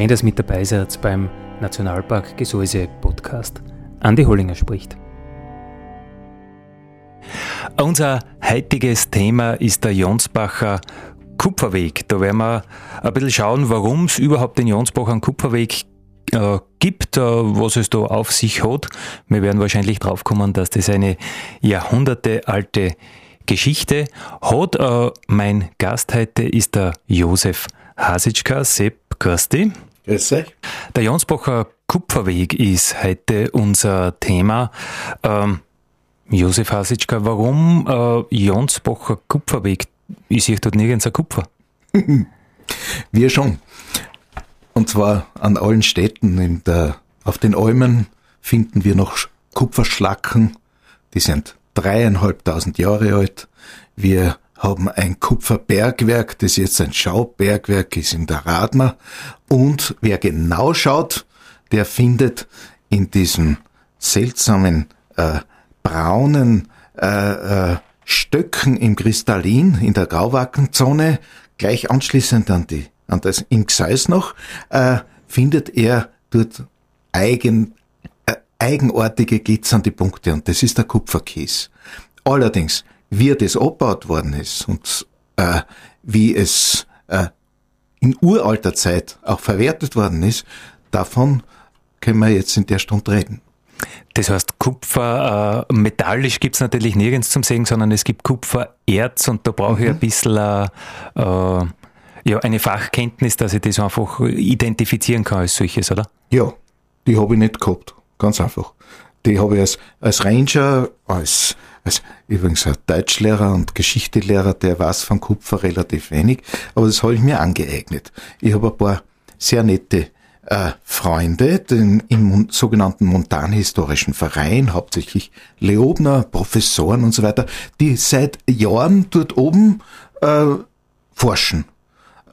Schön, dass mit dabei seid beim Nationalpark Gesäuse Podcast. Andi Hollinger spricht. Unser heutiges Thema ist der Jonsbacher Kupferweg. Da werden wir ein bisschen schauen, warum es überhaupt den Jonsbacher Kupferweg äh, gibt, äh, was es da auf sich hat. Wir werden wahrscheinlich draufkommen, dass das eine jahrhundertealte Geschichte hat. Äh, mein Gast heute ist der Josef Hasitschka. Sepp, grüß dich. Grüß euch. Der Jonsbacher Kupferweg ist heute unser Thema. Ähm, Josef Hasitschka, warum äh, Jonsbacher Kupferweg? Ich sehe dort nirgends ein Kupfer. Wir schon. Und zwar an allen Städten der, auf den Almen finden wir noch Kupferschlacken. Die sind dreieinhalbtausend Jahre alt. Wir haben ein Kupferbergwerk, das jetzt ein Schaubergwerk ist in der Radmer. Und wer genau schaut, der findet in diesen seltsamen äh, braunen äh, äh, Stöcken im Kristallin in der Grauwackenzone, gleich anschließend an die an das im Gseis noch, äh, findet er dort eigen, äh, eigenartige glitzernde Punkte und das ist der Kupferkies. Allerdings wie das abgebaut worden ist und äh, wie es äh, in uralter Zeit auch verwertet worden ist, davon können wir jetzt in der Stunde reden. Das heißt, Kupfer, äh, metallisch gibt's natürlich nirgends zum Sehen, sondern es gibt Kupfererz und da brauche ich mhm. ein bisschen äh, äh, ja, eine Fachkenntnis, dass ich das einfach identifizieren kann als solches, oder? Ja, die habe ich nicht gehabt, ganz einfach. Die habe ich als, als Ranger, als als übrigens ein Deutschlehrer und Geschichtelehrer, der weiß von Kupfer relativ wenig, aber das habe ich mir angeeignet. Ich habe ein paar sehr nette äh, Freunde den, im sogenannten Montanhistorischen Verein, hauptsächlich Leobner, Professoren und so weiter, die seit Jahren dort oben äh, forschen,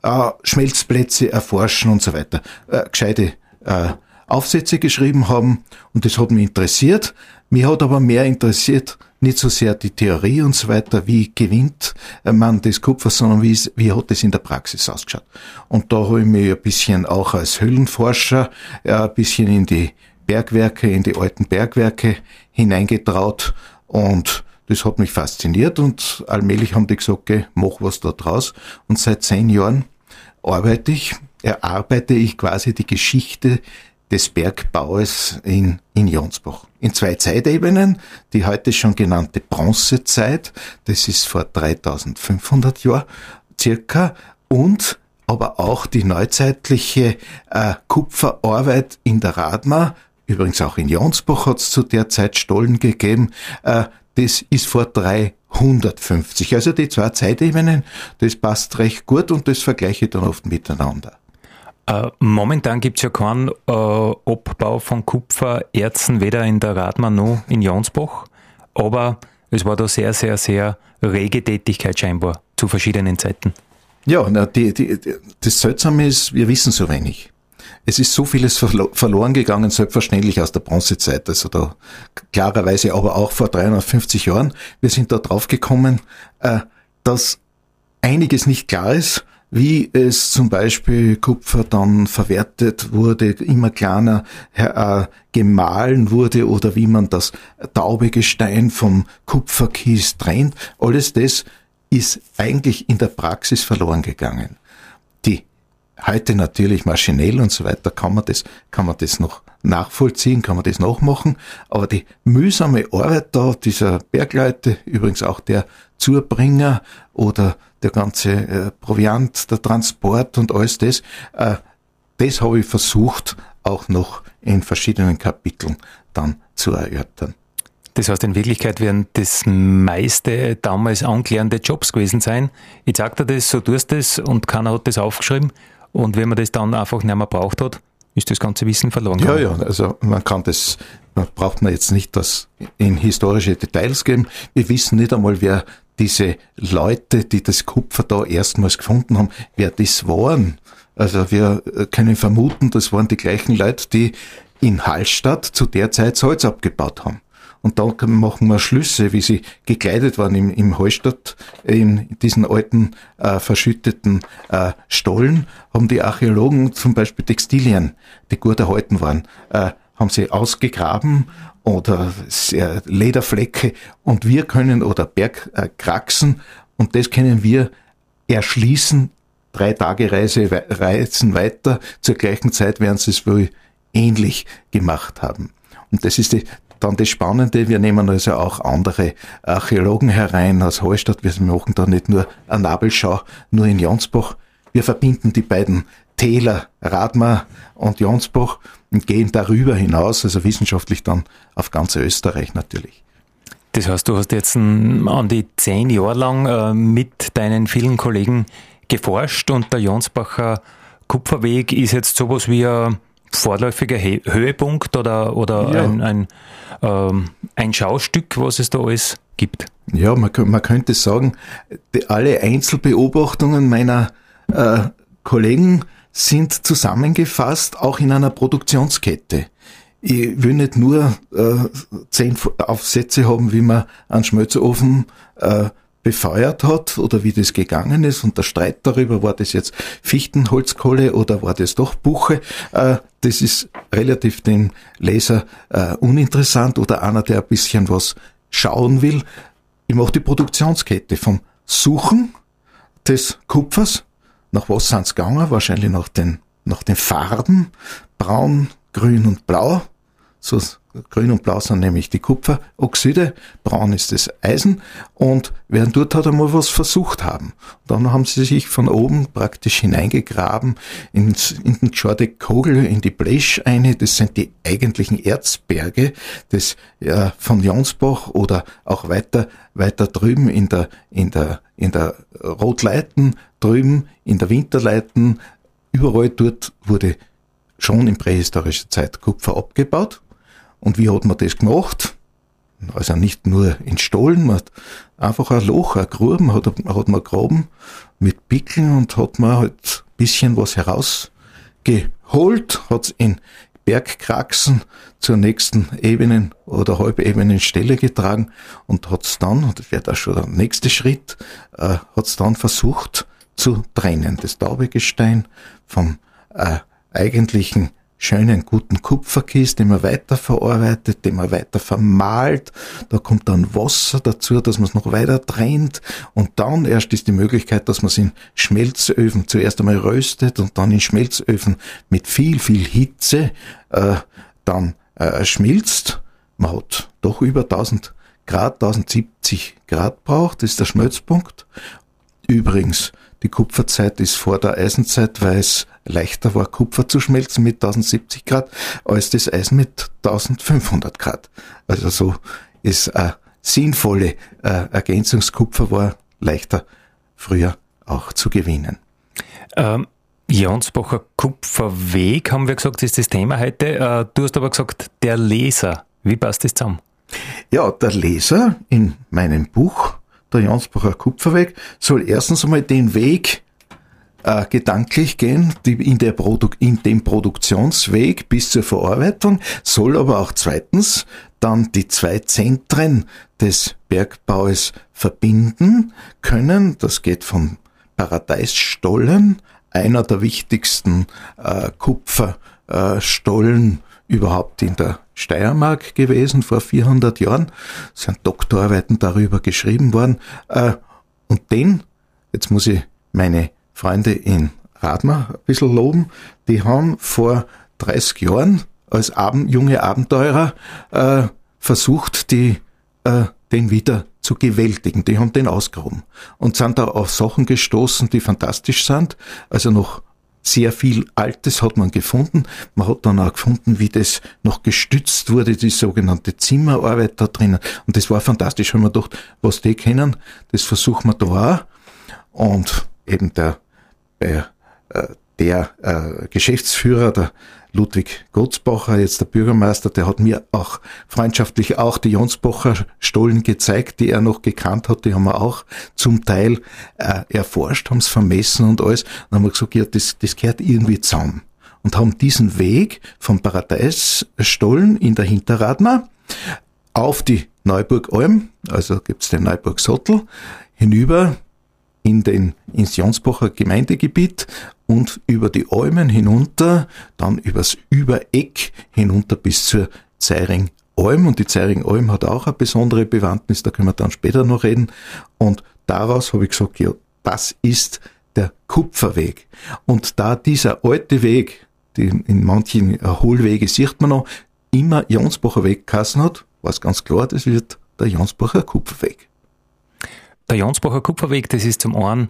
äh, Schmelzplätze erforschen und so weiter, äh, gescheite äh, Aufsätze geschrieben haben und das hat mich interessiert. Mir hat aber mehr interessiert, nicht so sehr die Theorie und so weiter, wie gewinnt man das Kupfer, sondern wie, wie hat es in der Praxis ausgeschaut. Und da habe ich mich ein bisschen auch als Höhlenforscher ein bisschen in die Bergwerke, in die alten Bergwerke hineingetraut und das hat mich fasziniert und allmählich haben die gesagt, okay, mach was da draus. Und seit zehn Jahren arbeite ich, erarbeite ich quasi die Geschichte des Bergbaues in, in Jonsbach. In zwei Zeitebenen, die heute schon genannte Bronzezeit, das ist vor 3500 Jahren circa, und aber auch die neuzeitliche äh, Kupferarbeit in der Radma, übrigens auch in Jonsbach hat es zu der Zeit Stollen gegeben, äh, das ist vor 350. Also die zwei Zeitebenen, das passt recht gut und das vergleiche ich dann oft miteinander. Äh, momentan gibt es ja keinen äh, Abbau von Kupfererzen, weder in der Radmann noch in Jonsbach, aber es war da sehr, sehr, sehr rege Tätigkeit scheinbar zu verschiedenen Zeiten. Ja, na, die, die, das Seltsame ist, wir wissen so wenig. Es ist so vieles verloren gegangen, selbstverständlich aus der Bronzezeit, also da klarerweise aber auch vor 350 Jahren. Wir sind da drauf gekommen, äh, dass einiges nicht klar ist wie es zum Beispiel Kupfer dann verwertet wurde, immer kleiner äh, gemahlen wurde oder wie man das taube Gestein vom Kupferkies trennt. Alles das ist eigentlich in der Praxis verloren gegangen. Die heute natürlich maschinell und so weiter kann man das, kann man das noch nachvollziehen, kann man das nachmachen, aber die mühsame Arbeit da dieser Bergleute, übrigens auch der Zurbringer oder der ganze äh, Proviant, der Transport und alles das, äh, das habe ich versucht auch noch in verschiedenen Kapiteln dann zu erörtern. Das heißt, in Wirklichkeit werden das meiste damals anklärende Jobs gewesen sein. Ich sag dir das, so tust das und keiner hat das aufgeschrieben. Und wenn man das dann einfach nicht mehr braucht hat, ist das ganze Wissen verloren. Ja, ja, also man kann das, man braucht man jetzt nicht das in historische Details geben. Wir wissen nicht einmal, wer diese Leute, die das Kupfer da erstmals gefunden haben, wer das waren. Also wir können vermuten, das waren die gleichen Leute, die in Hallstatt zu der Zeit Salz abgebaut haben. Und da machen wir Schlüsse, wie sie gekleidet waren im, im Hallstatt, in diesen alten, äh, verschütteten äh, Stollen, haben die Archäologen zum Beispiel Textilien, die gut erhalten waren, äh, haben sie ausgegraben oder Lederflecke und wir können, oder Bergkraxen, und das können wir erschließen, drei Tage Reise, Reisen weiter, zur gleichen Zeit werden sie es wohl ähnlich gemacht haben. Und das ist die, dann das Spannende, wir nehmen also auch andere Archäologen herein aus Hallstatt. Wir machen da nicht nur eine Nabelschau, nur in Jonsbach. Wir verbinden die beiden Täler, Radmar und Jonsbach und gehen darüber hinaus, also wissenschaftlich dann auf ganz Österreich natürlich. Das heißt, du hast jetzt an die zehn Jahre lang äh, mit deinen vielen Kollegen geforscht und der Jonsbacher Kupferweg ist jetzt sowas wie ein vorläufiger Höhepunkt oder, oder ja. ein, ein, ähm, ein Schaustück, was es da alles gibt? Ja, man, man könnte sagen, die, alle Einzelbeobachtungen meiner äh, Kollegen sind zusammengefasst auch in einer Produktionskette. Ich will nicht nur äh, zehn Aufsätze haben, wie man einen Schmelzofen äh, befeuert hat oder wie das gegangen ist und der Streit darüber, war das jetzt Fichtenholzkohle oder war das doch Buche, äh, das ist relativ dem Leser äh, uninteressant oder einer, der ein bisschen was schauen will. Ich mache die Produktionskette vom Suchen des Kupfers, nach was sind gegangen, wahrscheinlich nach den, nach den Farben, braun, grün und blau, so grün und blau sind nämlich die Kupferoxide, braun ist das Eisen. Und während dort hat einmal was versucht haben. Dann haben sie sich von oben praktisch hineingegraben ins, in den Jordi Kogel, in die Blesch eine, das sind die eigentlichen Erzberge des, ja, von Jonsbach oder auch weiter, weiter drüben in der, in der, in der Rotleiten, drüben in der Winterleiten, überall dort wurde schon in prähistorischer Zeit Kupfer abgebaut und wie hat man das gemacht? Also nicht nur in Stollen, man hat einfach ein Loch, ein Gruben hat, hat man graben mit Pickeln und hat man halt bisschen was herausgeholt, hat's in Bergkraxen zur nächsten Ebenen oder Halbebenenstelle getragen und hat's dann, und das wäre da schon der nächste Schritt, äh, hat's dann versucht zu trennen. Das Taubegestein vom äh, eigentlichen schönen guten Kupferkies, den man weiterverarbeitet, den man weiter vermahlt. Da kommt dann Wasser dazu, dass man es noch weiter trennt. Und dann erst ist die Möglichkeit, dass man es in Schmelzöfen zuerst einmal röstet und dann in Schmelzöfen mit viel, viel Hitze äh, dann äh, schmilzt. Man hat doch über 1000 Grad, 1070 Grad braucht, das ist der Schmelzpunkt. Übrigens, die Kupferzeit ist vor der Eisenzeit, weil es leichter war, Kupfer zu schmelzen mit 1070 Grad, als das Eisen mit 1500 Grad. Also so ist eine sinnvolle äh, Ergänzungskupfer war leichter früher auch zu gewinnen. Ähm, Jansbacher Kupferweg, haben wir gesagt, ist das Thema heute. Äh, du hast aber gesagt, der Leser. Wie passt das zusammen? Ja, der Leser in meinem Buch der Jansbacher Kupferweg, soll erstens einmal den Weg äh, gedanklich gehen, die in, der Produ in dem Produktionsweg bis zur Verarbeitung, soll aber auch zweitens dann die zwei Zentren des Bergbaues verbinden können. Das geht vom Paradeisstollen, einer der wichtigsten äh, Kupferstollen überhaupt in der Steiermark gewesen vor 400 Jahren. Es sind Doktorarbeiten darüber geschrieben worden. Äh, und den, jetzt muss ich meine Freunde in Radmar ein bisschen loben, die haben vor 30 Jahren als junge Abenteurer äh, versucht, die, äh, den wieder zu gewältigen. Die haben den ausgehoben und sind da auf Sachen gestoßen, die fantastisch sind. Also noch sehr viel Altes hat man gefunden. Man hat dann auch gefunden, wie das noch gestützt wurde, die sogenannte Zimmerarbeit da drinnen. Und das war fantastisch, wenn man gedacht, was die kennen, das versuchen wir da auch. Und eben der, der, äh, der äh, Geschäftsführer, der Ludwig Gottsbacher, jetzt der Bürgermeister, der hat mir auch freundschaftlich auch die Jonsbacher Stollen gezeigt, die er noch gekannt hat, die haben wir auch zum Teil äh, erforscht, haben es vermessen und alles. Dann haben wir gesagt, ja, das, das gehört irgendwie zusammen. Und haben diesen Weg vom Paradeisstollen in der Hinterradner auf die Neuburg-Alm, also gibt's den Neuburg-Sottel, hinüber in den, ins Jonsbacher Gemeindegebiet und über die Almen hinunter, dann übers Übereck hinunter bis zur Zeiring Alm und die Zeiring Alm hat auch eine besondere Bewandtnis, da können wir dann später noch reden und daraus habe ich gesagt, ja, das ist der Kupferweg. Und da dieser alte Weg, den in manchen Hohlwege sieht man noch, immer Jonsbacher Weg geheißen hat, war es ganz klar, das wird der Jonsbacher Kupferweg. Der Jonsbacher Kupferweg, das ist zum einen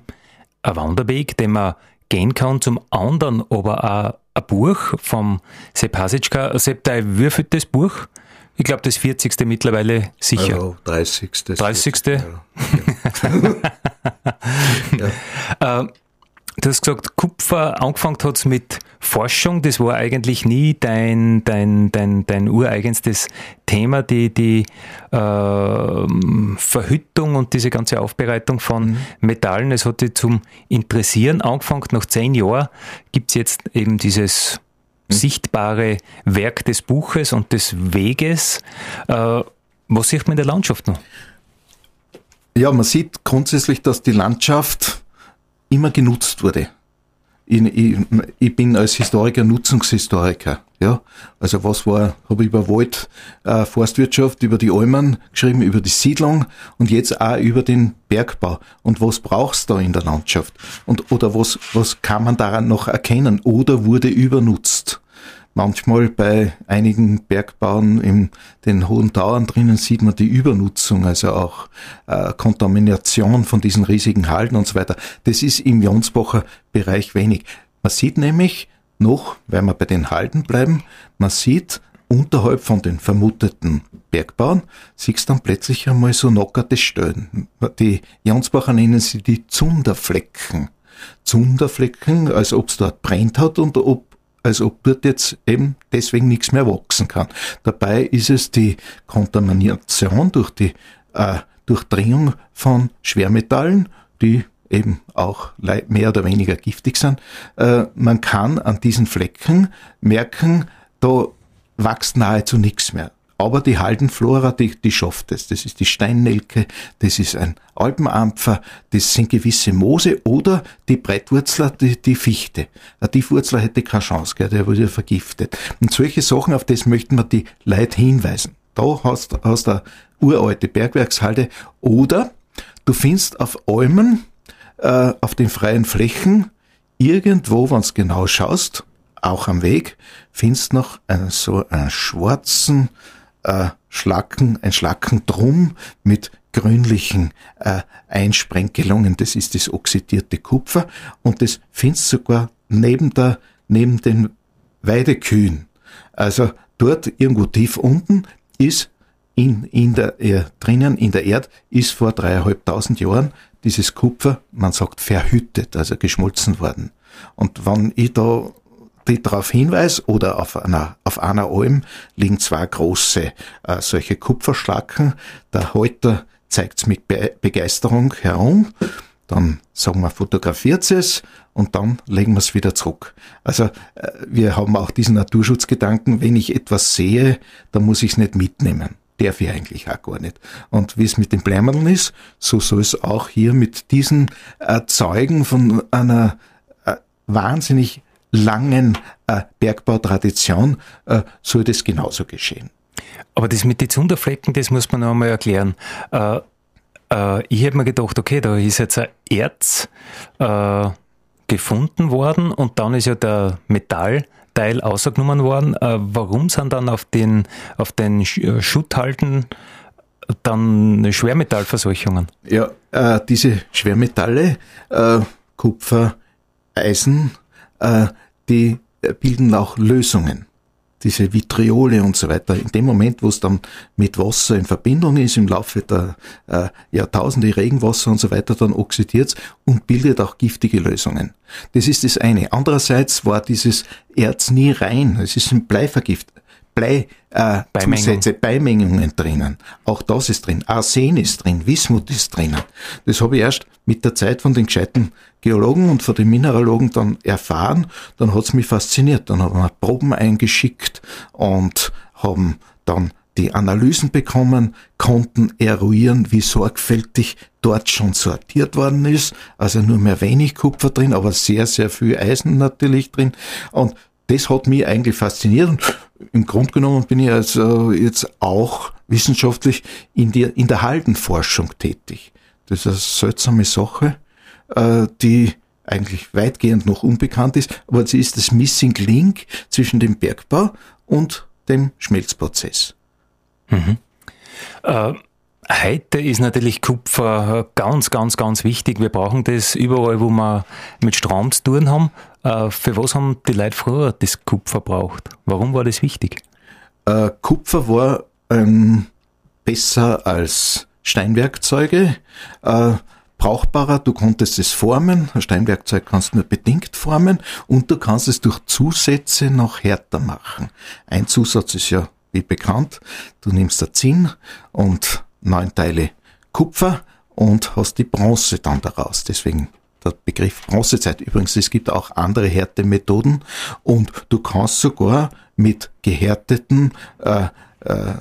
ein Wanderweg, den man gehen kann, zum anderen aber auch ein Buch vom Sepp Hasitschka. Sepp, der würfelt das Buch? Ich glaube, das 40. mittlerweile sicher. Also 30. 30. Ja. ja. äh, Du hast gesagt, Kupfer, angefangen hat's mit Forschung, das war eigentlich nie dein, dein, dein, dein ureigenstes Thema, die, die äh, Verhüttung und diese ganze Aufbereitung von mhm. Metallen. Es hat dich zum Interessieren angefangen. Nach zehn Jahren gibt's jetzt eben dieses mhm. sichtbare Werk des Buches und des Weges. Äh, was sieht man in der Landschaft noch? Ja, man sieht grundsätzlich, dass die Landschaft immer genutzt wurde. Ich, ich, ich bin als Historiker Nutzungshistoriker. Ja, also was war, habe ich über Wald, äh, Forstwirtschaft, über die Almen geschrieben, über die Siedlung und jetzt auch über den Bergbau. Und was brauchst du da in der Landschaft? Und oder was was kann man daran noch erkennen? Oder wurde übernutzt? Manchmal bei einigen Bergbauern in den hohen Tauern drinnen sieht man die Übernutzung, also auch äh, Kontamination von diesen riesigen Halden und so weiter. Das ist im Jonsbacher Bereich wenig. Man sieht nämlich noch, wenn wir bei den Halden bleiben, man sieht unterhalb von den vermuteten Bergbauern, siehst dann plötzlich einmal so knockerte Stellen. Die Jonsbacher nennen sie die Zunderflecken. Zunderflecken, als ob es dort brennt hat und ob als ob dort jetzt eben deswegen nichts mehr wachsen kann. Dabei ist es die Kontamination durch die äh, Durchdringung von Schwermetallen, die eben auch mehr oder weniger giftig sind. Äh, man kann an diesen Flecken merken, da wächst nahezu nichts mehr. Aber die Haldenflora, die, die schafft es. Das ist die Steinnelke, das ist ein Alpenampfer, das sind gewisse Moose oder die Brettwurzler, die, die Fichte. Die Wurzler hätte keine Chance, gell, der wurde vergiftet. Und solche Sachen, auf das möchten wir die Leute hinweisen. Da hast du hast eine uralte Bergwerkshalde oder du findest auf Almen, äh, auf den freien Flächen, irgendwo, wenn du genau schaust, auch am Weg, findest noch einen, so einen schwarzen, äh, Schlacken, ein Schlackendrum mit grünlichen äh, Einsprenkelungen. Das ist das oxidierte Kupfer und das findest du sogar neben der, neben den Weidekühen. Also dort irgendwo tief unten ist in, in der, äh, drinnen in der Erde ist vor dreieinhalbtausend Jahren dieses Kupfer, man sagt verhüttet, also geschmolzen worden. Und wenn ich da die darauf hinweise, oder auf einer, auf einer Alm liegen zwei große äh, solche Kupferschlacken. Der Halter zeigt es mit Be Begeisterung herum. Dann sagen wir, fotografiert es und dann legen wir es wieder zurück. Also äh, wir haben auch diesen Naturschutzgedanken, wenn ich etwas sehe, dann muss ich es nicht mitnehmen. Darf ich eigentlich auch gar nicht. Und wie es mit den Bleimerln ist, so soll es auch hier mit diesen äh, Zeugen von einer äh, wahnsinnig langen äh, Bergbautradition äh, soll das genauso geschehen. Aber das mit den Zunderflecken, das muss man noch einmal erklären. Äh, äh, ich habe mir gedacht, okay, da ist jetzt ein Erz äh, gefunden worden und dann ist ja der Metallteil ausgenommen worden. Äh, warum sind dann auf den, auf den Schutthalten dann Schwermetallverseuchungen? Ja, diese Schwermetalle, Kupfer, Eisen, äh, die bilden auch Lösungen diese Vitriole und so weiter, in dem Moment, wo es dann mit Wasser in Verbindung ist, im Laufe der äh, Jahrtausende Regenwasser und so weiter, dann oxidiert und bildet auch giftige Lösungen. Das ist das eine. Andererseits war dieses Erz nie rein. Es ist ein Bleivergift. Blei, äh, Beimengungen drinnen. Auch das ist drin. Arsen ist drin, Wismut ist drinnen. Das habe ich erst mit der Zeit von den gescheiten Geologen und von den Mineralogen dann erfahren. Dann hat's mich fasziniert. Dann haben wir Proben eingeschickt und haben dann die Analysen bekommen, konnten eruieren, wie sorgfältig dort schon sortiert worden ist. Also nur mehr wenig Kupfer drin, aber sehr, sehr viel Eisen natürlich drin. Und das hat mich eigentlich fasziniert. Und im Grunde genommen bin ich also jetzt auch wissenschaftlich in der, in der Haldenforschung tätig. Das ist eine seltsame Sache, äh, die eigentlich weitgehend noch unbekannt ist, aber sie ist das Missing Link zwischen dem Bergbau und dem Schmelzprozess. Mhm. Äh, heute ist natürlich Kupfer ganz, ganz, ganz wichtig. Wir brauchen das überall, wo wir mit Strom zu tun haben. Äh, für was haben die Leute früher das Kupfer braucht? Warum war das wichtig? Äh, Kupfer war ähm, besser als Steinwerkzeuge, äh, brauchbarer, du konntest es formen, ein Steinwerkzeug kannst du nur bedingt formen und du kannst es durch Zusätze noch härter machen. Ein Zusatz ist ja wie bekannt, du nimmst der Zinn und neun Teile Kupfer und hast die Bronze dann daraus. Deswegen der Begriff Bronzezeit. Übrigens, es gibt auch andere Härtemethoden und du kannst sogar mit gehärteten äh, äh,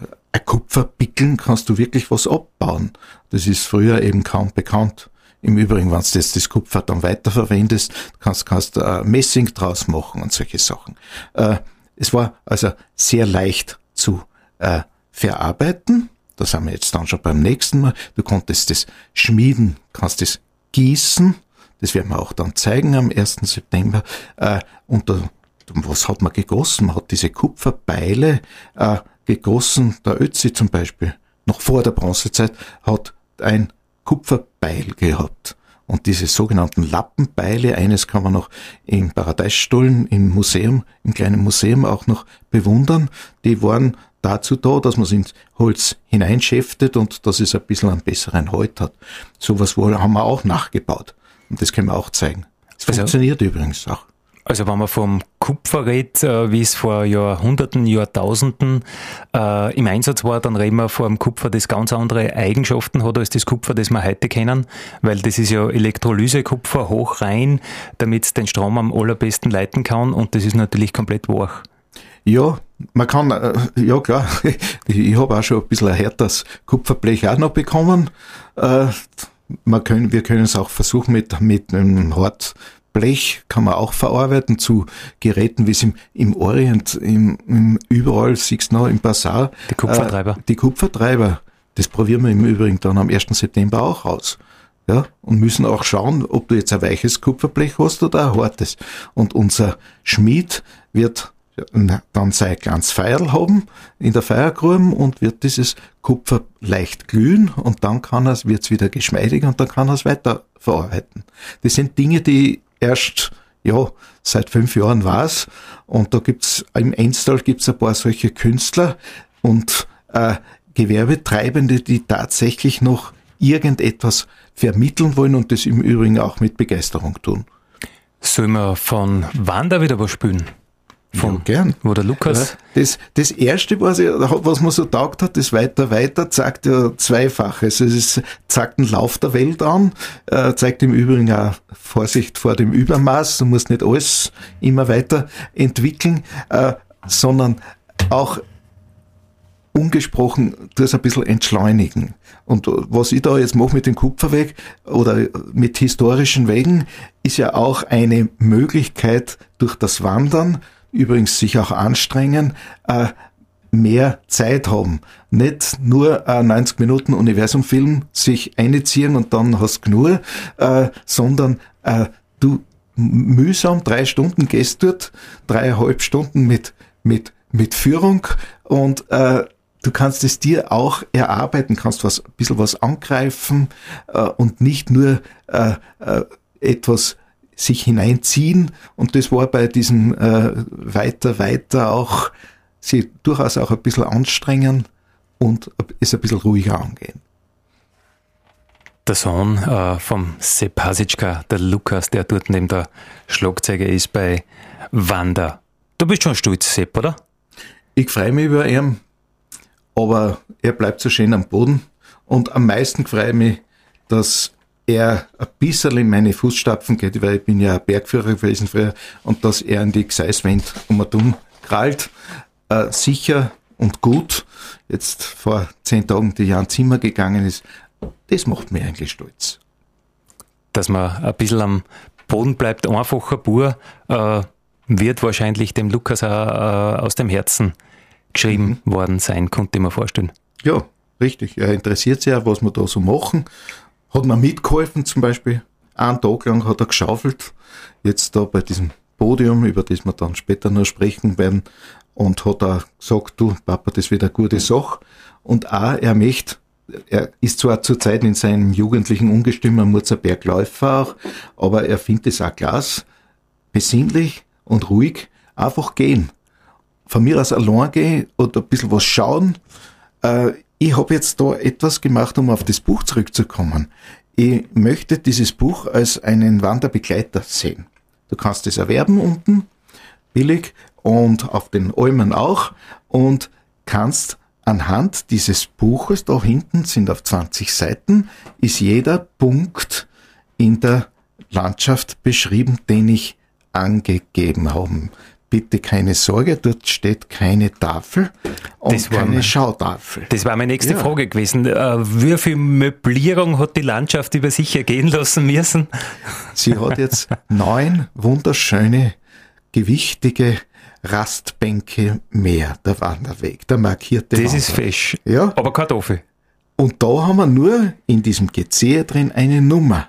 Kupferpickeln kannst du wirklich was abbauen. Das ist früher eben kaum bekannt. Im Übrigen, wenn du das, das Kupfer dann weiterverwendest, kannst, kannst äh, Messing draus machen und solche Sachen. Äh, es war also sehr leicht zu äh, verarbeiten. Da sind wir jetzt dann schon beim nächsten Mal. Du konntest das schmieden, kannst das gießen, das werden wir auch dann zeigen am 1. September. Äh, und da, was hat man gegossen? Man hat diese Kupferbeile äh, gegossen. Der Ötzi zum Beispiel, noch vor der Bronzezeit, hat ein Kupferbeil gehabt. Und diese sogenannten Lappenbeile, eines kann man noch im Paradeisstollen im Museum, im kleinen Museum auch noch bewundern, die waren dazu da, dass man es ins Holz hineinschäftet und dass es ein bisschen einen besseren Halt hat. Sowas haben wir auch nachgebaut. Und das können wir auch zeigen. Es also, funktioniert übrigens auch. Also wenn man vom Kupfer redet, äh, wie es vor Jahrhunderten, Jahrtausenden äh, im Einsatz war, dann reden wir vom Kupfer, das ganz andere Eigenschaften hat als das Kupfer, das wir heute kennen, weil das ist ja Elektrolyse-Kupfer hoch rein, damit es den Strom am allerbesten leiten kann und das ist natürlich komplett wach. Ja, man kann, äh, ja klar, ich, ich habe auch schon ein bisschen ein härteres Kupferblech auch noch bekommen. Äh, man können, wir können es auch versuchen mit, mit einem Hartblech, kann man auch verarbeiten zu Geräten, wie es im, im Orient, im, im überall siehst du noch im Bazar. Die Kupfertreiber. Äh, die Kupfertreiber. Das probieren wir im Übrigen dann am 1. September auch aus. Ja, und müssen auch schauen, ob du jetzt ein weiches Kupferblech hast oder ein hartes. Und unser Schmied wird dann sein kleines Feuer haben in der Feuergrube und wird dieses Kupfer leicht glühen und dann kann wird es wieder geschmeidig und dann kann es weiter verarbeiten. Das sind Dinge, die erst ja seit fünf Jahren weiß und da gibt's im Enstal gibt's ein paar solche Künstler und äh, Gewerbetreibende, die tatsächlich noch irgendetwas vermitteln wollen und das im Übrigen auch mit Begeisterung tun. Sollen wir von Wander wieder was spülen? Vom, ja, gern. Wo der Lukas. Ja, das, das erste, was, ich, was man so taugt hat, das weiter, weiter, zeigt ja zweifaches. Es ist, zeigt den Lauf der Welt an, äh, zeigt im Übrigen auch Vorsicht vor dem Übermaß. Du musst nicht alles immer weiter entwickeln, äh, sondern auch ungesprochen es ein bisschen entschleunigen. Und was ich da jetzt mache mit dem Kupferweg oder mit historischen Wegen, ist ja auch eine Möglichkeit durch das Wandern übrigens sich auch anstrengen, äh, mehr Zeit haben. Nicht nur äh, 90 Minuten Universumfilm sich einziehen und dann hast du genug, äh, sondern äh, du mühsam drei Stunden gehst dort, dreieinhalb Stunden mit, mit, mit Führung und äh, du kannst es dir auch erarbeiten, kannst was, ein bisschen was angreifen äh, und nicht nur äh, äh, etwas sich hineinziehen und das war bei diesem äh, weiter, weiter auch sie durchaus auch ein bisschen anstrengen und es ein bisschen ruhiger angehen. Der Sohn äh, vom Sepp Hasitschka, der Lukas, der dort neben der Schlagzeuger ist bei Wanda. Du bist schon stolz, Sepp, oder? Ich freue mich über ihn, aber er bleibt so schön am Boden. Und am meisten freue ich mich, dass er ein bisschen in meine Fußstapfen geht, weil ich bin ja Bergführer gewesen früher, und dass er in die Gseiswand um und um krallt. Äh, sicher und gut. Jetzt vor zehn Tagen die Jan Zimmer gegangen ist, das macht mich eigentlich stolz. Dass man ein bisschen am Boden bleibt, einfacher Bur, äh, wird wahrscheinlich dem Lukas auch äh, aus dem Herzen geschrieben mhm. worden sein, konnte ich mir vorstellen. Ja, richtig. Er interessiert sich auch, was wir da so machen. Hat mir mitgeholfen, zum Beispiel. Einen Tag lang hat er geschaufelt. Jetzt da bei diesem Podium, über das wir dann später noch sprechen werden. Und hat auch gesagt, du, Papa, das wird eine gute Sache. Und auch, er möchte er ist zwar zurzeit in seinem jugendlichen Ungestüm ein Murzerbergläufer auch, aber er findet es auch klasse, besinnlich und ruhig, einfach gehen. Von mir aus allein gehen und ein bisschen was schauen. Ich habe jetzt da etwas gemacht, um auf das Buch zurückzukommen. Ich möchte dieses Buch als einen Wanderbegleiter sehen. Du kannst es erwerben unten, billig, und auf den Almen auch, und kannst anhand dieses Buches, da hinten sind auf 20 Seiten, ist jeder Punkt in der Landschaft beschrieben, den ich angegeben habe. Bitte keine Sorge, dort steht keine Tafel und das keine mein, Schautafel. Das war meine nächste ja. Frage gewesen. Äh, wie viel Möblierung hat die Landschaft über sich ergehen lassen müssen? Sie hat jetzt neun wunderschöne, gewichtige Rastbänke mehr, der Wanderweg, der markierte Das Wanderweg. ist fesch. Ja. Aber Kartoffel. Und da haben wir nur in diesem Gezehe drin eine Nummer.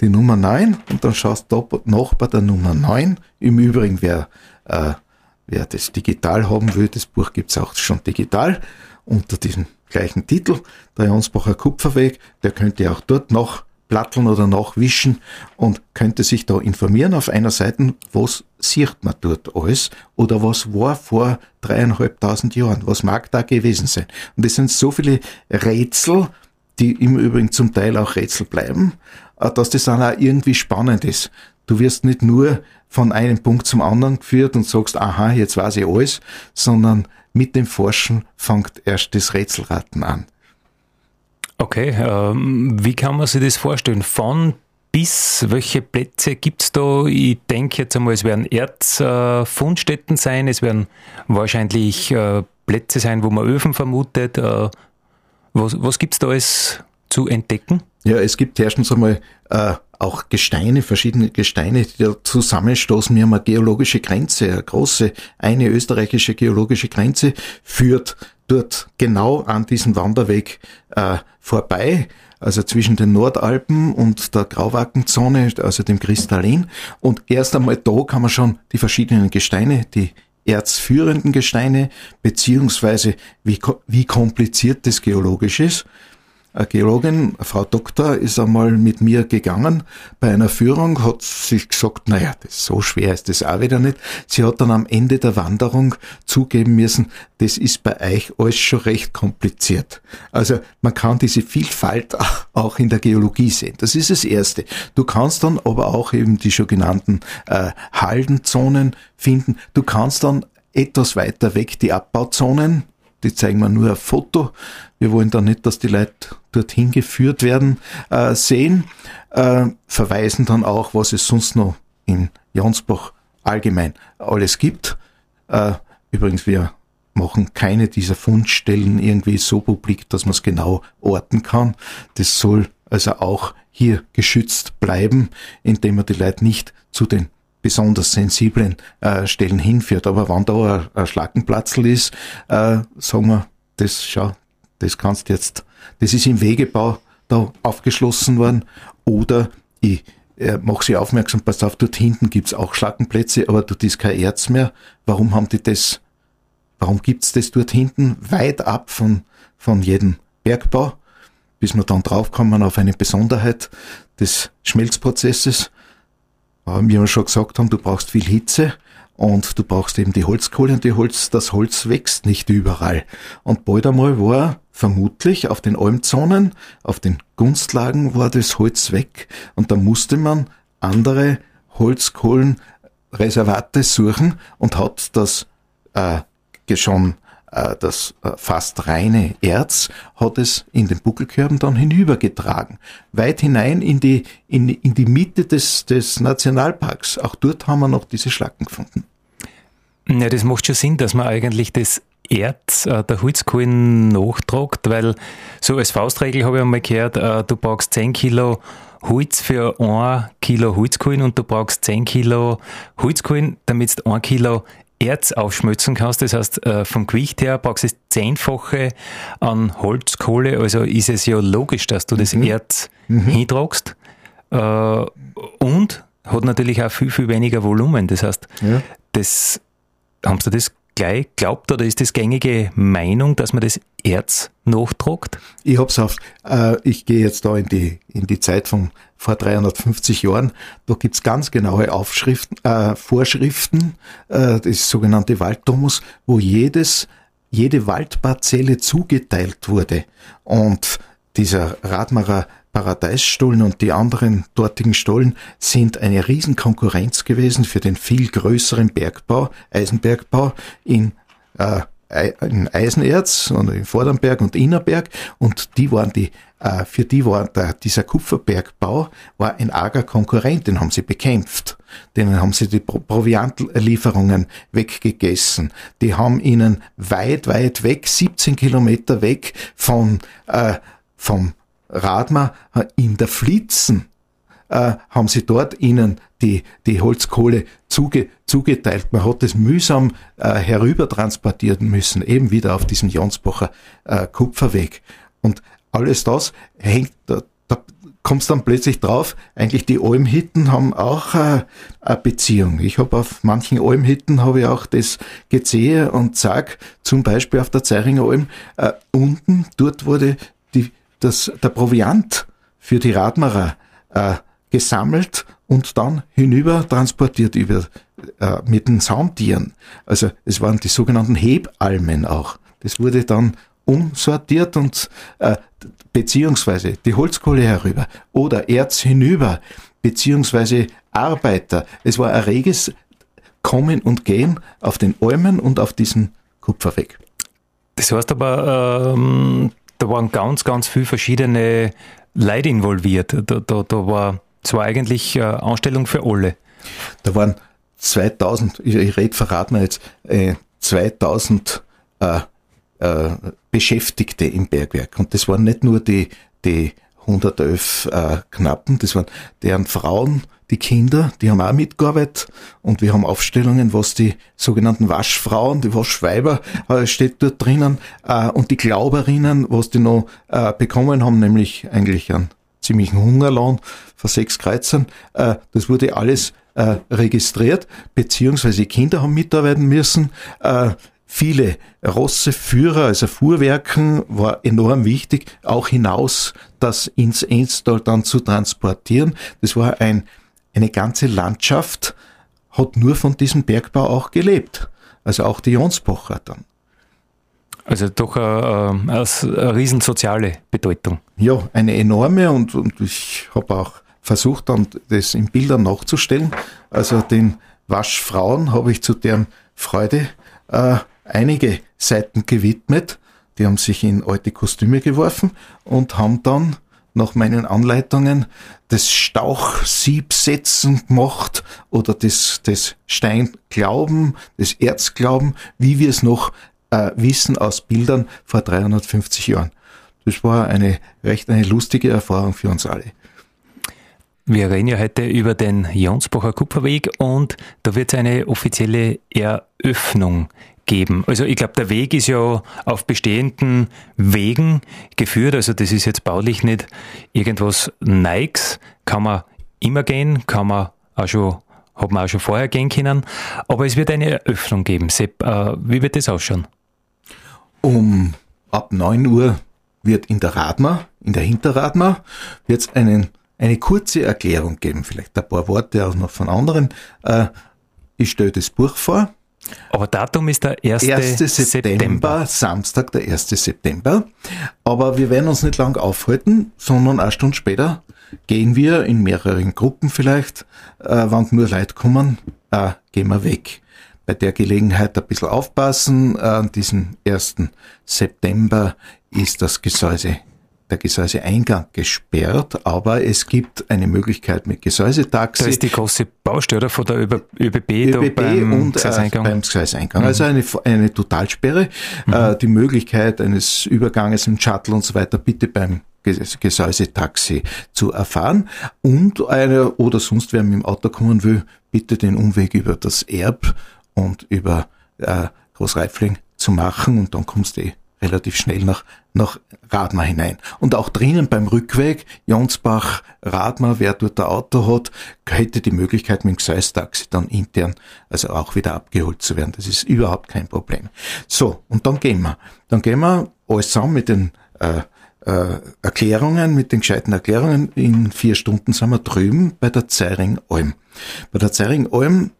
Die Nummer 9 und dann schaust du nach bei der Nummer 9. Im Übrigen, wer, äh, wer das digital haben will, das Buch gibt's auch schon digital unter diesem gleichen Titel, der Jansbacher Kupferweg, der könnte auch dort noch platteln oder nachwischen und könnte sich da informieren. Auf einer Seite, was sieht man dort alles oder was war vor dreieinhalbtausend Jahren, was mag da gewesen sein. Und es sind so viele Rätsel, die im Übrigen zum Teil auch Rätsel bleiben, dass das dann auch irgendwie spannend ist. Du wirst nicht nur von einem Punkt zum anderen geführt und sagst, aha, jetzt weiß ich alles, sondern mit dem Forschen fängt erst das Rätselraten an. Okay, ähm, wie kann man sich das vorstellen? Von bis, welche Plätze gibt es da? Ich denke jetzt einmal, es werden Erzfundstätten äh, sein, es werden wahrscheinlich äh, Plätze sein, wo man Öfen vermutet. Äh, was was gibt es da alles zu entdecken? Ja, es gibt erstens einmal äh, auch Gesteine, verschiedene Gesteine, die da zusammenstoßen. Wir haben eine geologische Grenze, eine große, eine österreichische geologische Grenze führt dort genau an diesem Wanderweg äh, vorbei, also zwischen den Nordalpen und der Grauwackenzone, also dem Kristallin. Und erst einmal da kann man schon die verschiedenen Gesteine, die erzführenden Gesteine, beziehungsweise wie, wie kompliziert das geologisch ist, Geologin, Frau Doktor, ist einmal mit mir gegangen bei einer Führung, hat sich gesagt, naja, das so schwer ist das auch wieder nicht. Sie hat dann am Ende der Wanderung zugeben müssen, das ist bei euch alles schon recht kompliziert. Also man kann diese Vielfalt auch in der Geologie sehen. Das ist das Erste. Du kannst dann aber auch eben die schon genannten äh, Haldenzonen finden. Du kannst dann etwas weiter weg die Abbauzonen die zeigen wir nur ein Foto. Wir wollen da nicht, dass die Leute dorthin geführt werden, äh, sehen, äh, verweisen dann auch, was es sonst noch in Jansbach allgemein alles gibt. Äh, übrigens, wir machen keine dieser Fundstellen irgendwie so publik, dass man es genau orten kann. Das soll also auch hier geschützt bleiben, indem man die Leute nicht zu den besonders sensiblen äh, Stellen hinführt. Aber wenn da ein, ein Schlackenplatzl ist, äh, sagen wir, das schau, das kannst jetzt, das ist im Wegebau da aufgeschlossen worden. Oder ich äh, mache sie aufmerksam, pass auf, dort hinten gibt's auch Schlackenplätze, aber dort ist kein Erz mehr. Warum haben die das, warum gibt's das dort hinten weit ab von, von jedem Bergbau? Bis wir dann draufkommen auf eine Besonderheit des Schmelzprozesses wie wir schon gesagt haben, du brauchst viel Hitze und du brauchst eben die Holzkohle und die Holz, das Holz wächst nicht überall. Und bald einmal war vermutlich auf den Almzonen, auf den Gunstlagen war das Holz weg und da musste man andere Holzkohlenreservate suchen und hat das äh, schon äh, das äh, fast reine Erz hat es in den Buckelkörben dann hinübergetragen. Weit hinein in die, in, in die Mitte des, des Nationalparks. Auch dort haben wir noch diese Schlacken gefunden. Ja, das macht schon Sinn, dass man eigentlich das Erz äh, der Holzkohlen nachtragt, weil so als Faustregel habe ich einmal gehört, äh, du brauchst 10 Kilo Holz für 1 Kilo Holzkohlen und du brauchst 10 Kilo Holzkohlen, damit du 1 Kilo Erz aufschmelzen kannst. Das heißt, äh, vom Gewicht her brauchst du das Zehnfache an Holzkohle. Also ist es ja logisch, dass du das mhm. Erz mhm. hintragst. Äh, und hat natürlich auch viel, viel weniger Volumen. Das heißt, ja. das, haben Sie das gleich glaubt oder ist das gängige Meinung, dass man das Erz nachtragt? Ich hab's auf, äh, ich gehe jetzt da in die, in die Zeit von vor 350 Jahren. Da gibt's ganz genaue Aufschriften, äh, Vorschriften, äh, das sogenannte Walddomus, wo jedes, jede Waldparzelle zugeteilt wurde. Und dieser Radmarer Paradeisstollen und die anderen dortigen Stollen sind eine Riesenkonkurrenz gewesen für den viel größeren Bergbau, Eisenbergbau in, äh, in Eisenerz und in Vordernberg und Innerberg und die waren die äh, für die war der, dieser Kupferbergbau war ein arger Konkurrent, den haben sie bekämpft. Denen haben sie die Proviantlieferungen weggegessen. Die haben ihnen weit, weit weg, 17 Kilometer weg von, äh, vom Radmar in der Flitzen äh, haben sie dort ihnen die, die Holzkohle zuge, zugeteilt. Man hat es mühsam äh, herüber transportieren müssen, eben wieder auf diesem Jonsbacher äh, Kupferweg. Und alles das hängt, da, da kommst dann plötzlich drauf, eigentlich die Almhitten haben auch äh, eine Beziehung. Ich habe auf manchen Almhitten habe ich auch das gesehen und sag zum Beispiel auf der Zeiringer Alm, äh, unten, dort wurde das, der Proviant für die Radmarer äh, gesammelt und dann hinüber transportiert über, äh, mit den Saumtieren. Also es waren die sogenannten Hebalmen auch. Das wurde dann umsortiert und äh, beziehungsweise die Holzkohle herüber oder Erz hinüber, beziehungsweise Arbeiter. Es war ein reges Kommen und Gehen auf den Almen und auf diesen Kupferweg. Das heißt aber, ähm, da waren ganz, ganz viele verschiedene Leute involviert. Da, da, da war, es war eigentlich äh, Anstellung für alle. Da waren 2000, ich, ich rede, verraten jetzt, äh, 2000 äh, äh, Beschäftigte im Bergwerk. Und das waren nicht nur die, die 111 äh, Knappen, das waren deren Frauen, die Kinder, die haben auch mitgearbeitet und wir haben Aufstellungen, was die sogenannten Waschfrauen, die Waschweiber äh, steht dort drinnen äh, und die Glauberinnen, was die noch äh, bekommen haben, nämlich eigentlich einen ziemlichen Hungerlohn von sechs Kreuzern. Äh, das wurde alles äh, registriert, beziehungsweise Kinder haben mitarbeiten müssen. Äh, viele Rosseführer, also Fuhrwerken, war enorm wichtig, auch hinaus das ins Enstal dann zu transportieren. Das war ein eine ganze Landschaft hat nur von diesem Bergbau auch gelebt. Also auch die Jonsbacher dann. Also doch eine, eine, eine riesen soziale Bedeutung. Ja, eine enorme und, und ich habe auch versucht, dann das in Bildern nachzustellen. Also den Waschfrauen habe ich zu deren Freude äh, einige Seiten gewidmet. Die haben sich in alte Kostüme geworfen und haben dann nach meinen Anleitungen das Stauchsiebsetzen gemacht oder das, das Steinglauben, das Erzglauben, wie wir es noch äh, wissen aus Bildern vor 350 Jahren. Das war eine recht eine lustige Erfahrung für uns alle. Wir reden ja heute über den Jonsbacher Kupferweg und da wird es eine offizielle Eröffnung geben. Also ich glaube, der Weg ist ja auf bestehenden Wegen geführt. Also das ist jetzt baulich nicht irgendwas Neues. Kann man immer gehen, kann man auch schon, hat man auch schon vorher gehen können. Aber es wird eine Eröffnung geben. Sepp, äh, wie wird das ausschauen? Um ab 9 Uhr wird in der Radmar, in der Hinterradmar, wird es einen eine kurze Erklärung geben, vielleicht ein paar Worte auch noch von anderen. Äh, ich stelle das Buch vor. Aber Datum ist der 1. 1. September, September, Samstag, der 1. September. Aber wir werden uns nicht lang aufhalten, sondern eine Stunde später gehen wir in mehreren Gruppen vielleicht, äh, wann nur Leute kommen, äh, gehen wir weg. Bei der Gelegenheit ein bisschen aufpassen. An diesem 1. September ist das Gesäuse der Gesäuseeingang gesperrt, aber es gibt eine Möglichkeit mit Gesäusetaxi. Da ist die große Baustelle von der ÖBB, ÖBB beim und Gesäuseingang. Äh, beim Gesäuseingang. Mhm. Also eine, eine Totalsperre. Mhm. Äh, die Möglichkeit eines Überganges im Shuttle und so weiter bitte beim Gesäusetaxi zu erfahren und eine, oder sonst wer mit dem Auto kommen will, bitte den Umweg über das Erb und über äh, Großreifling zu machen und dann kommst du eh relativ schnell nach, nach Radmar hinein. Und auch drinnen beim Rückweg, Jonsbach, Radmar, wer dort ein Auto hat, hätte die Möglichkeit mit dem Gseis-Taxi dann intern, also auch wieder abgeholt zu werden. Das ist überhaupt kein Problem. So, und dann gehen wir. Dann gehen wir alles zusammen mit den äh, äh, Erklärungen, mit den gescheiten Erklärungen. In vier Stunden sind wir drüben bei der Zeiring Alm. Bei der Zeiring Alm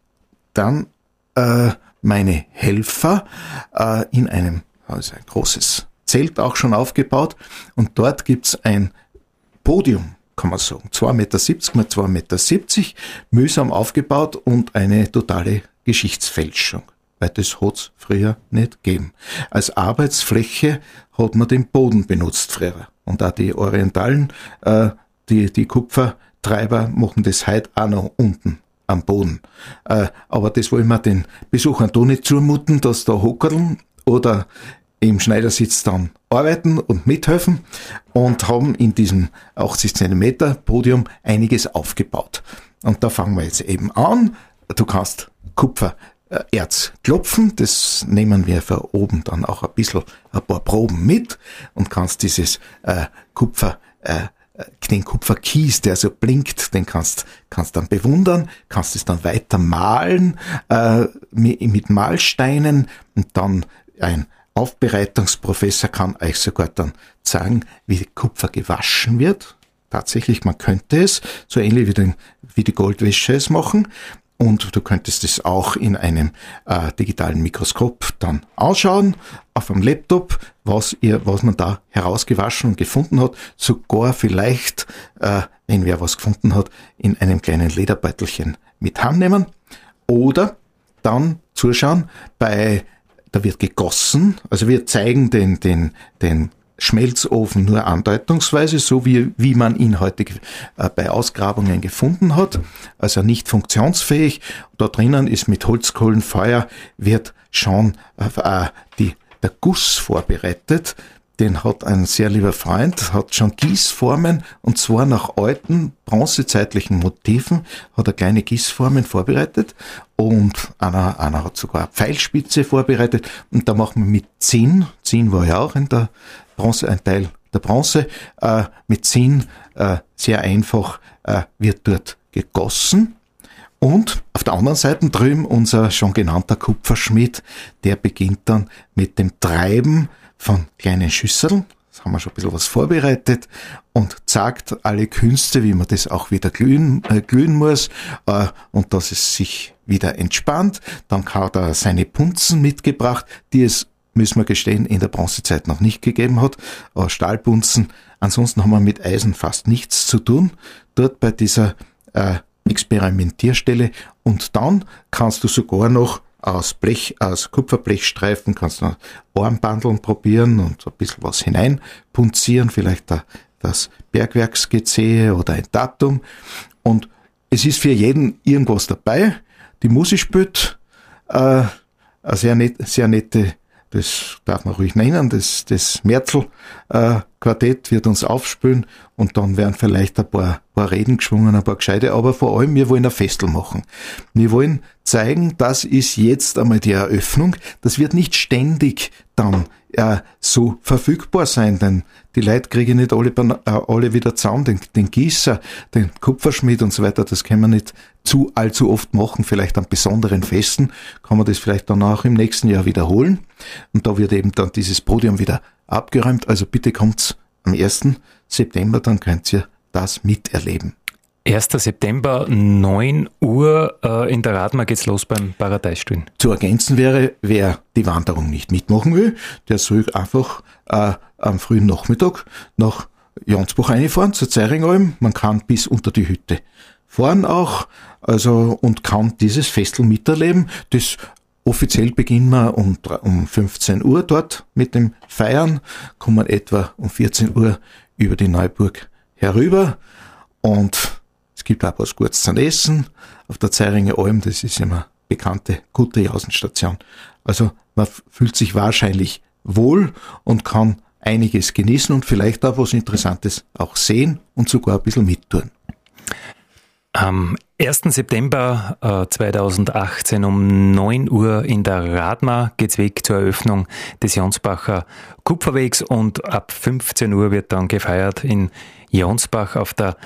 dann äh, meine Helfer äh, in einem also ein großes Zelt auch schon aufgebaut. Und dort gibt's ein Podium, kann man sagen, 2,70 Meter mal 2,70 Meter, mühsam aufgebaut und eine totale Geschichtsfälschung, weil das hat's früher nicht gegeben. Als Arbeitsfläche hat man den Boden benutzt früher. Und auch die Orientalen, äh, die, die Kupfertreiber machen das heute auch noch unten am Boden. Äh, aber das wollen wir den Besuchern da nicht zumuten, dass da hockerln oder im Schneidersitz dann arbeiten und mithelfen und haben in diesem 80 Zentimeter Podium einiges aufgebaut. Und da fangen wir jetzt eben an. Du kannst Kupfererz klopfen, das nehmen wir von oben dann auch ein bisschen, ein paar Proben mit und kannst dieses äh, Kupfer äh, den Kupferkies, der so blinkt, den kannst kannst dann bewundern, kannst es dann weiter malen äh, mit Mahlsteinen und dann ein Aufbereitungsprofessor kann euch sogar dann sagen, wie Kupfer gewaschen wird. Tatsächlich, man könnte es, so ähnlich wie, den, wie die Goldwäsche es machen. Und du könntest es auch in einem äh, digitalen Mikroskop dann anschauen, auf einem Laptop, was, ihr, was man da herausgewaschen und gefunden hat. Sogar vielleicht, äh, wenn wer was gefunden hat, in einem kleinen Lederbeutelchen mit heimnehmen. Oder dann zuschauen bei da wird gegossen. Also wir zeigen den, den, den Schmelzofen nur andeutungsweise, so wie, wie man ihn heute äh, bei Ausgrabungen gefunden hat, also nicht funktionsfähig. Da drinnen ist mit Holzkohlenfeuer wird schon äh, die, der Guss vorbereitet. Den hat ein sehr lieber Freund, hat schon Gießformen und zwar nach alten bronzezeitlichen Motiven hat er kleine Gießformen vorbereitet und einer, einer hat sogar eine Pfeilspitze vorbereitet und da machen wir mit Zinn, Zinn war ja auch in der Bronze, ein Teil der Bronze, äh, mit Zinn äh, sehr einfach äh, wird dort gegossen. Und auf der anderen Seite drüben unser schon genannter Kupferschmied, der beginnt dann mit dem Treiben von kleinen Schüsseln. Das haben wir schon ein bisschen was vorbereitet und zeigt alle Künste, wie man das auch wieder glühen, äh, glühen muss äh, und dass es sich wieder entspannt. Dann hat er seine Punzen mitgebracht, die es, müssen wir gestehen, in der Bronzezeit noch nicht gegeben hat. Äh, Stahlpunzen. Ansonsten haben wir mit Eisen fast nichts zu tun. Dort bei dieser äh, Experimentierstelle. Und dann kannst du sogar noch aus Blech, aus Kupferblechstreifen kannst du Armbandeln probieren und ein bisschen was hineinpunzieren, vielleicht da, das Bergwerksgezehe oder ein Datum. Und es ist für jeden irgendwas dabei. Die Musik spielt äh, eine sehr, net, sehr nette das darf man ruhig nennen, das, das Merzel-Quartett wird uns aufspülen und dann werden vielleicht ein paar, paar Reden geschwungen, ein paar gescheite, aber vor allem, wir wollen ein Festel machen. Wir wollen zeigen, das ist jetzt einmal die Eröffnung, das wird nicht ständig dann äh, so verfügbar sein, denn die Leute kriegen nicht alle, äh, alle wieder zusammen, den, den Gießer, den Kupferschmied und so weiter, das kann man nicht zu allzu oft machen, vielleicht an besonderen Festen, kann man das vielleicht dann auch im nächsten Jahr wiederholen. Und da wird eben dann dieses Podium wieder abgeräumt, also bitte kommt's am 1. September, dann könnt ihr das miterleben. 1. September, 9 Uhr äh, in der Radmar geht's los beim Paradeisstühlen. Zu ergänzen wäre, wer die Wanderung nicht mitmachen will, der soll einfach äh, am frühen Nachmittag nach Jansbuch einfahren, zur Zeiringalm. Man kann bis unter die Hütte fahren auch, also, und kann dieses Festel miterleben. Das offiziell beginnen wir um, um 15 Uhr dort mit dem Feiern, kommen etwa um 14 Uhr über die Neuburg herüber und es gibt auch was Gutes zum Essen auf der Zeiringer Alm, das ist immer bekannte, gute Jausenstation. Also man fühlt sich wahrscheinlich wohl und kann einiges genießen und vielleicht auch was Interessantes auch sehen und sogar ein bisschen mittun. Am 1. September äh, 2018 um 9 Uhr in der Radmar geht's weg zur Eröffnung des Jonsbacher Kupferwegs und ab 15 Uhr wird dann gefeiert in Jonsbach auf der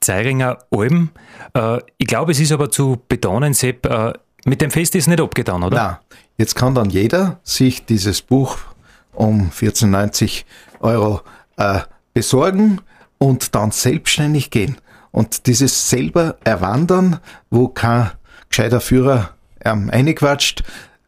Zeiringer Alm. Äh, ich glaube, es ist aber zu betonen, Sepp, äh, mit dem Fest ist nicht abgetan, oder? Na, jetzt kann dann jeder sich dieses Buch um 14,90 Euro äh, besorgen und dann selbstständig gehen. Und dieses selber erwandern, wo kein gescheiter Führer ähm, einquatscht,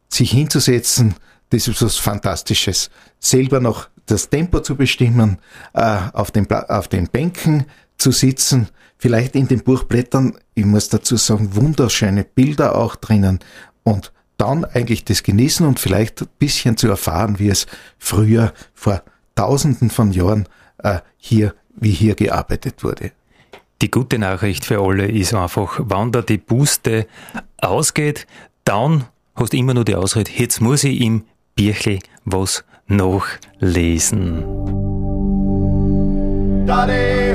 sich hinzusetzen, das ist was Fantastisches. Selber noch das Tempo zu bestimmen, äh, auf, den, auf den Bänken zu sitzen, vielleicht in den Buchblättern, ich muss dazu sagen, wunderschöne Bilder auch drinnen und dann eigentlich das genießen und vielleicht ein bisschen zu erfahren, wie es früher vor tausenden von Jahren äh, hier, wie hier gearbeitet wurde. Die gute Nachricht für alle ist einfach, wann da die Buste ausgeht, dann hast du immer nur die Ausrede, jetzt muss ich im Birchel was nachlesen. Daddy